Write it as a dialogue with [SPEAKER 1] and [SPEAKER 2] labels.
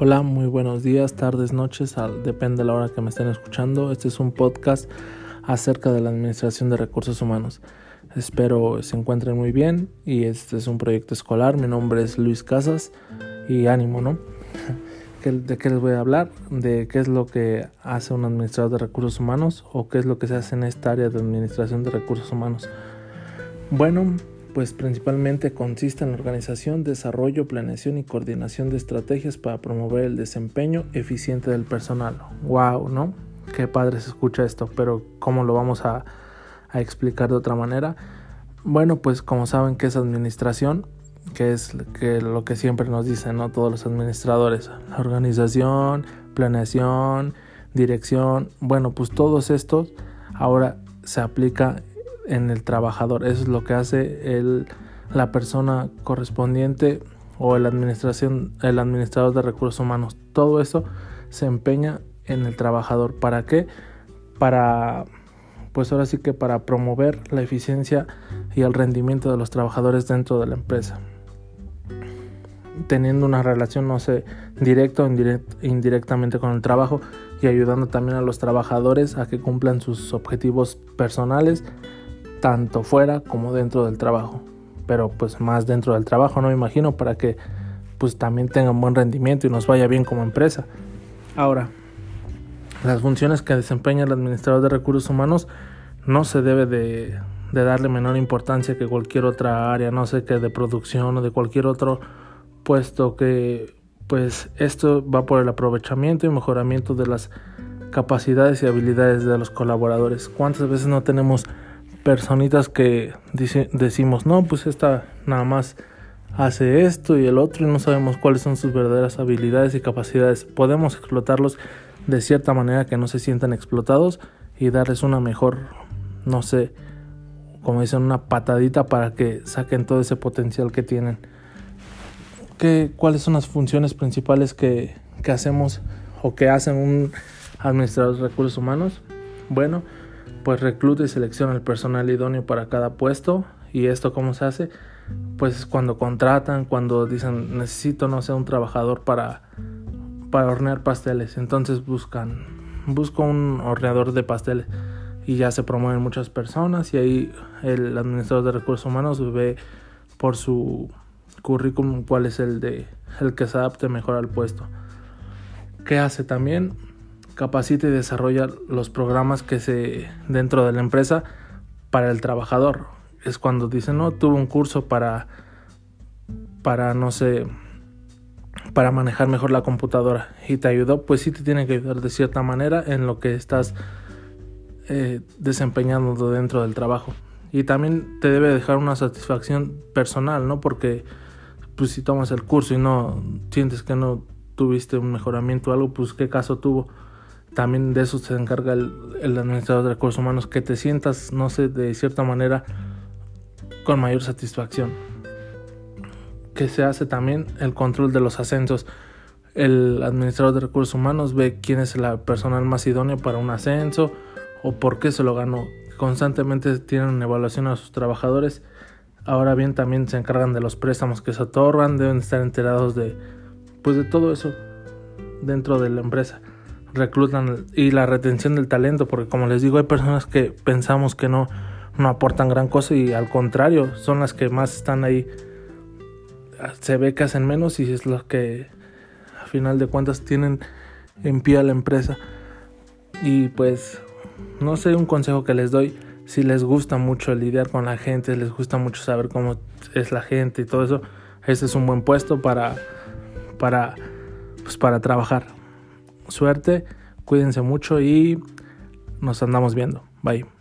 [SPEAKER 1] Hola, muy buenos días, tardes, noches, depende de la hora que me estén escuchando. Este es un podcast acerca de la administración de recursos humanos. Espero se encuentren muy bien y este es un proyecto escolar. Mi nombre es Luis Casas y ánimo, ¿no? ¿De qué les voy a hablar? De qué es lo que hace un administrador de recursos humanos o qué es lo que se hace en esta área de administración de recursos humanos. Bueno, pues principalmente consiste en organización, desarrollo, planeación y coordinación de estrategias para promover el desempeño eficiente del personal. ¡Wow! ¿No? Qué padre se escucha esto, pero ¿cómo lo vamos a, explicar de otra manera? Bueno, pues como saben que es administración, que es lo que siempre nos dicen ¿no? todos los administradores, organización, planeación, dirección, bueno, pues todos estos ahora se aplica en el trabajador. Eso es lo que hace el, la persona correspondiente o el, administración, el administrador de recursos humanos. Todo eso se empeña en el trabajador. ¿Para qué? Para, pues ahora sí que para promover la eficiencia y el rendimiento de los trabajadores dentro de la empresa. Teniendo una relación, no sé, directa o indirectamente con el trabajo y ayudando también a los trabajadores a que cumplan sus objetivos personales tanto fuera como dentro del trabajo. Pero pues más dentro del trabajo, no me imagino, para que pues también tengan buen rendimiento y nos vaya bien como empresa. Ahora, las funciones que desempeña el administrador de recursos humanos no se debe de, darle menor importancia que cualquier otra área, no sé que de producción o de cualquier otro puesto que pues esto va por el aprovechamiento y mejoramiento de las capacidades y habilidades de los colaboradores. ¿Cuántas veces no tenemos personitas que decimos, no, pues esta nada más hace esto y el otro y no sabemos cuáles son sus verdaderas habilidades y capacidades. Podemos explotarlos de cierta manera que no se sientan explotados y darles una mejor, no sé, como dicen, una patadita para que saquen todo ese potencial que tienen. ¿Qué, ¿Cuáles son las funciones principales que, que hacemos o que hacen un administrador de recursos humanos? Bueno, pues recluta y selecciona el personal idóneo para cada puesto. ¿Y esto cómo se hace? Pues cuando contratan, cuando dicen necesito, no sé, un trabajador para, para hornear pasteles. Entonces buscan, busco un horneador de pasteles y ya se promueven muchas personas y ahí el administrador de recursos humanos ve por su currículum cuál es el de el que se adapte mejor al puesto. ¿Qué hace también? Capacita y desarrolla los programas que se dentro de la empresa para el trabajador. Es cuando dicen, no, tuve un curso para, para, no sé, para manejar mejor la computadora y te ayudó, pues sí te tiene que ayudar de cierta manera en lo que estás eh, desempeñando dentro del trabajo. Y también te debe dejar una satisfacción personal, ¿no? Porque pues si tomas el curso y no sientes que no tuviste un mejoramiento o algo, pues qué caso tuvo también de eso se encarga el, administrador de recursos humanos, que te sientas, no sé, de cierta manera con mayor satisfacción. Que se hace también el control de los ascensos. El administrador de recursos humanos ve quién es la persona más idónea para un ascenso o por qué se lo ganó. Constantemente tienen evaluación a sus trabajadores. Ahora bien, también se encargan de los préstamos que se otorgan, deben estar enterados de pues de todo eso dentro de la empresa reclutan y la retención del talento, porque como les digo, hay personas que pensamos que no, no aportan gran cosa y al contrario, son las que más están ahí. Se ve que hacen menos y es lo que a final de cuentas tienen en pie a la empresa. Y pues, no sé, un consejo que les doy, si les gusta mucho lidiar con la gente, les gusta mucho saber cómo es la gente y todo eso, este es un buen puesto para, para, pues para trabajar suerte, cuídense mucho y nos andamos viendo. Bye.